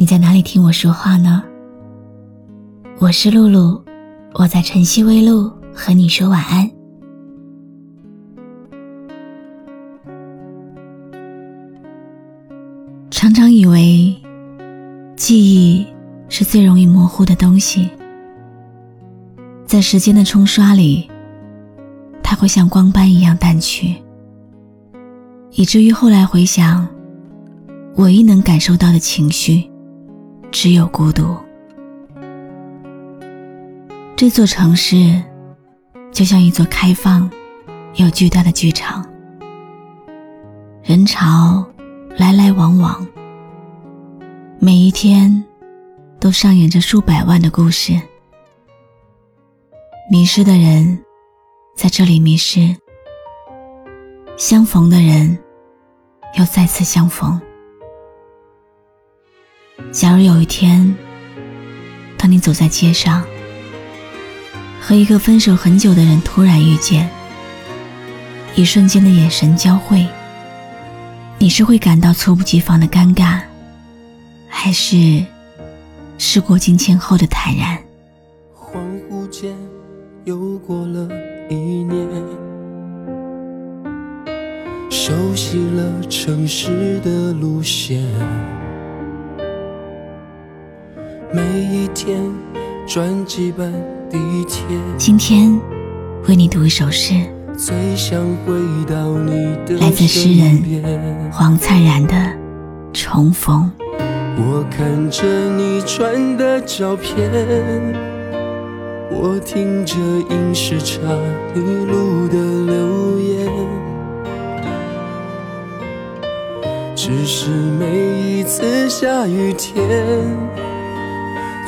你在哪里听我说话呢？我是露露，我在晨曦微露和你说晚安。常常以为记忆是最容易模糊的东西，在时间的冲刷里，它会像光斑一样淡去，以至于后来回想。唯一能感受到的情绪，只有孤独。这座城市就像一座开放又巨大的剧场，人潮来来往往，每一天都上演着数百万的故事。迷失的人在这里迷失，相逢的人又再次相逢。假如有一天，当你走在街上，和一个分手很久的人突然遇见，一瞬间的眼神交汇，你是会感到猝不及防的尴尬，还是事过境迁后的坦然？恍惚间又过了一年，熟悉了城市的路线。每一天转几班地铁。今天为你读一首诗，最想回到你的来自诗人黄灿然的《重逢》。我看着你传的照片，我听着影视差你录的留言，只是每一次下雨天。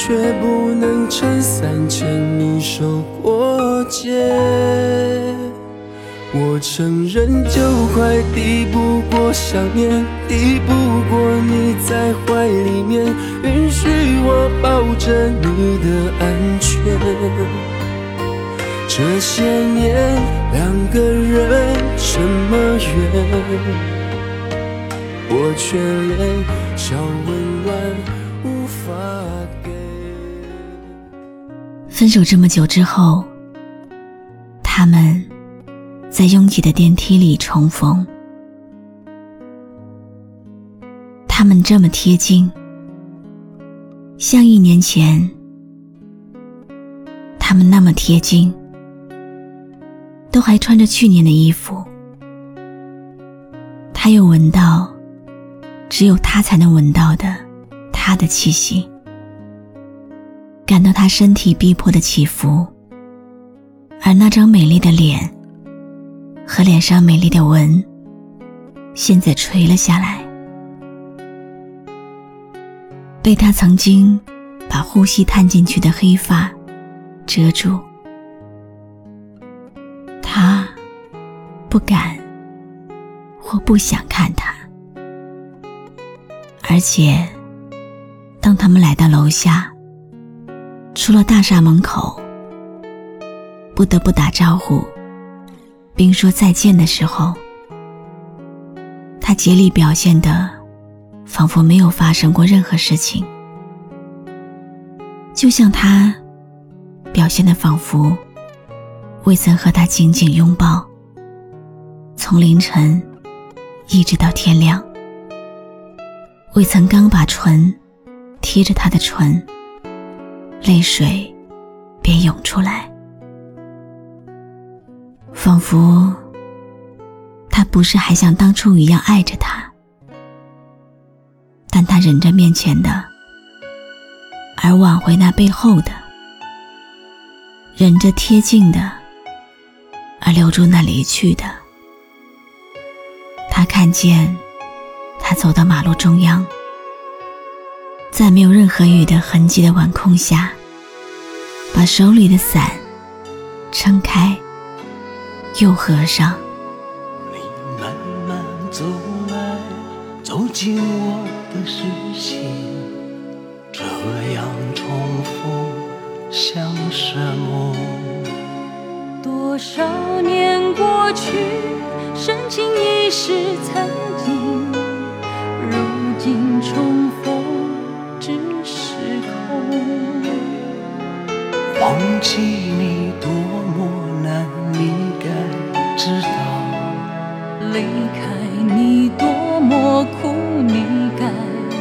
却不能撑伞牵你手过街。我承认，就快抵不过想念，抵不过你在怀里面，允许我抱着你的安全。这些年，两个人这么远，我却连小温暖。无法分手这么久之后，他们在拥挤的电梯里重逢。他们这么贴近，像一年前；他们那么贴近，都还穿着去年的衣服。他又闻到，只有他才能闻到的他的气息。感到他身体逼迫的起伏，而那张美丽的脸和脸上美丽的纹，现在垂了下来，被他曾经把呼吸探进去的黑发遮住。他不敢或不想看他，而且当他们来到楼下。出了大厦门口，不得不打招呼，并说再见的时候，他竭力表现的，仿佛没有发生过任何事情，就像他表现的仿佛未曾和他紧紧拥抱，从凌晨一直到天亮，未曾刚把唇贴着他的唇。泪水便涌出来，仿佛他不是还像当初一样爱着他，但他忍着面前的，而挽回那背后的；忍着贴近的，而留住那离去的。他看见他走到马路中央，在没有任何雨的痕迹的晚空下，把手里的伞撑开又合上。你慢慢走来，走进我的视线，这样重复像什么？多少年过去，深情已是曾经，如今重忘记你多么难，你该知道。离开你多么苦，你该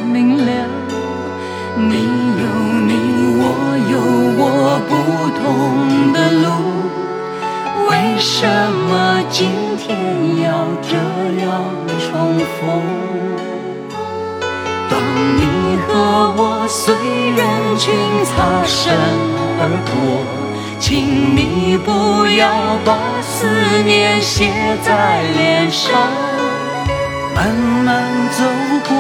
明了。你有你，我有我不同的路。为什么今天要这样重逢？当你和我随人群擦身而过。请你不要把思念写在脸上，慢慢走过，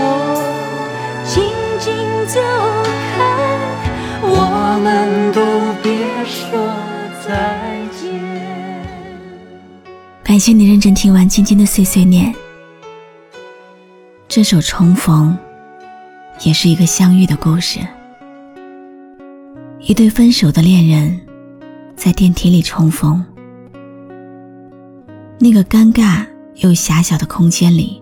静静走开，我们都别说再见。感谢你认真听完今天的碎碎念。这首《重逢》也是一个相遇的故事，一对分手的恋人。在电梯里重逢，那个尴尬又狭小的空间里，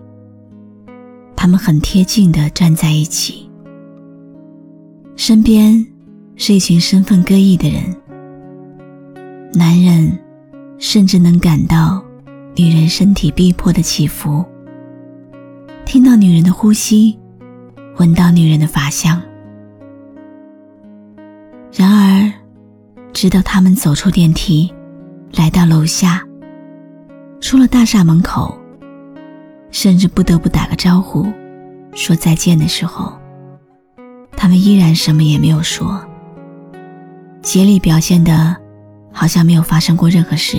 他们很贴近的站在一起，身边是一群身份各异的人。男人甚至能感到女人身体逼迫的起伏，听到女人的呼吸，闻到女人的发香。然而。直到他们走出电梯，来到楼下，出了大厦门口，甚至不得不打个招呼，说再见的时候，他们依然什么也没有说，竭力表现的，好像没有发生过任何事。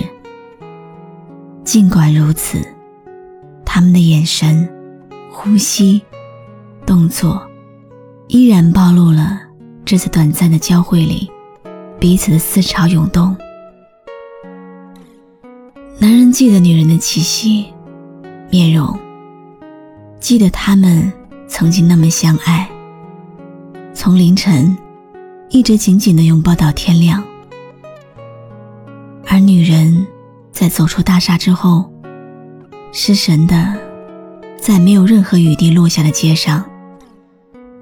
尽管如此，他们的眼神、呼吸、动作，依然暴露了这次短暂的交汇里。彼此的思潮涌动，男人记得女人的气息、面容，记得他们曾经那么相爱，从凌晨一直紧紧的拥抱到天亮。而女人在走出大厦之后，失神的在没有任何雨滴落下的街上，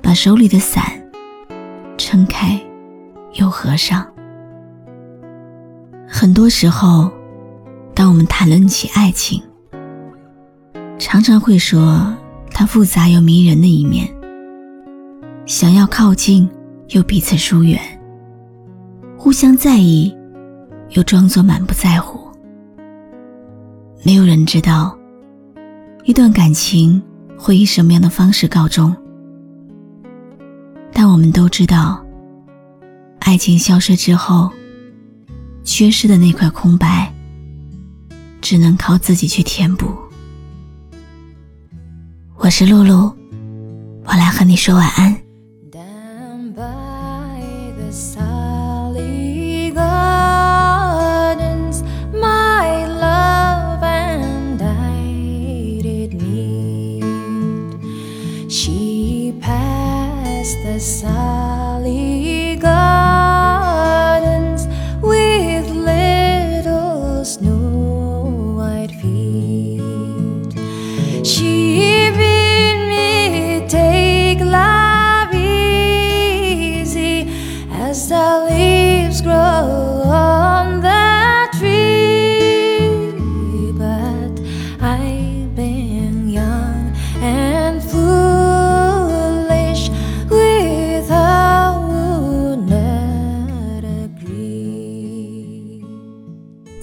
把手里的伞撑开。又合上。很多时候，当我们谈论起爱情，常常会说它复杂又迷人的一面，想要靠近又彼此疏远，互相在意又装作满不在乎。没有人知道一段感情会以什么样的方式告终，但我们都知道。爱情消失之后，缺失的那块空白，只能靠自己去填补。我是露露，我来和你说晚安。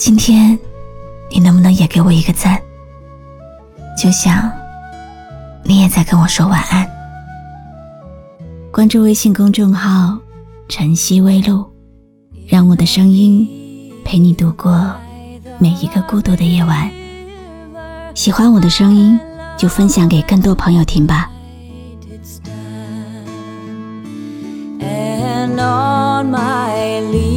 今天，你能不能也给我一个赞？就像，你也在跟我说晚安。关注微信公众号“晨曦微露”，让我的声音陪你度过每一个孤独的夜晚。喜欢我的声音，就分享给更多朋友听吧。And on my leave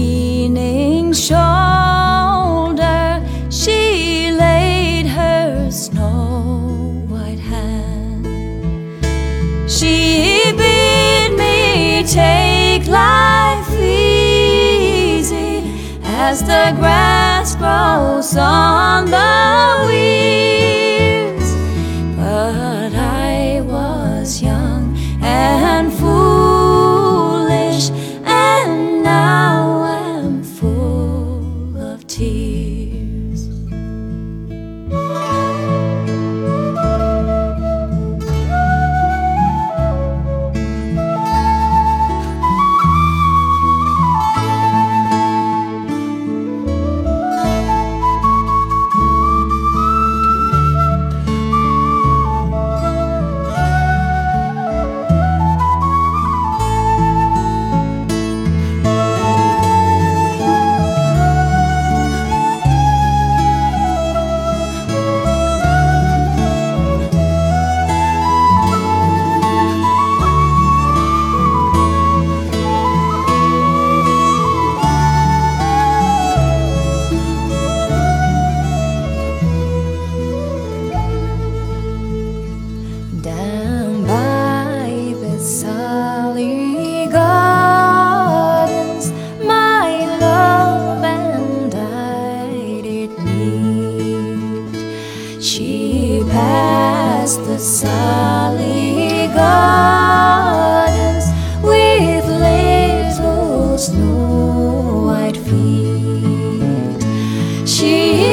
as the grass grows on the weeds. But I was young and foolish. white feet. She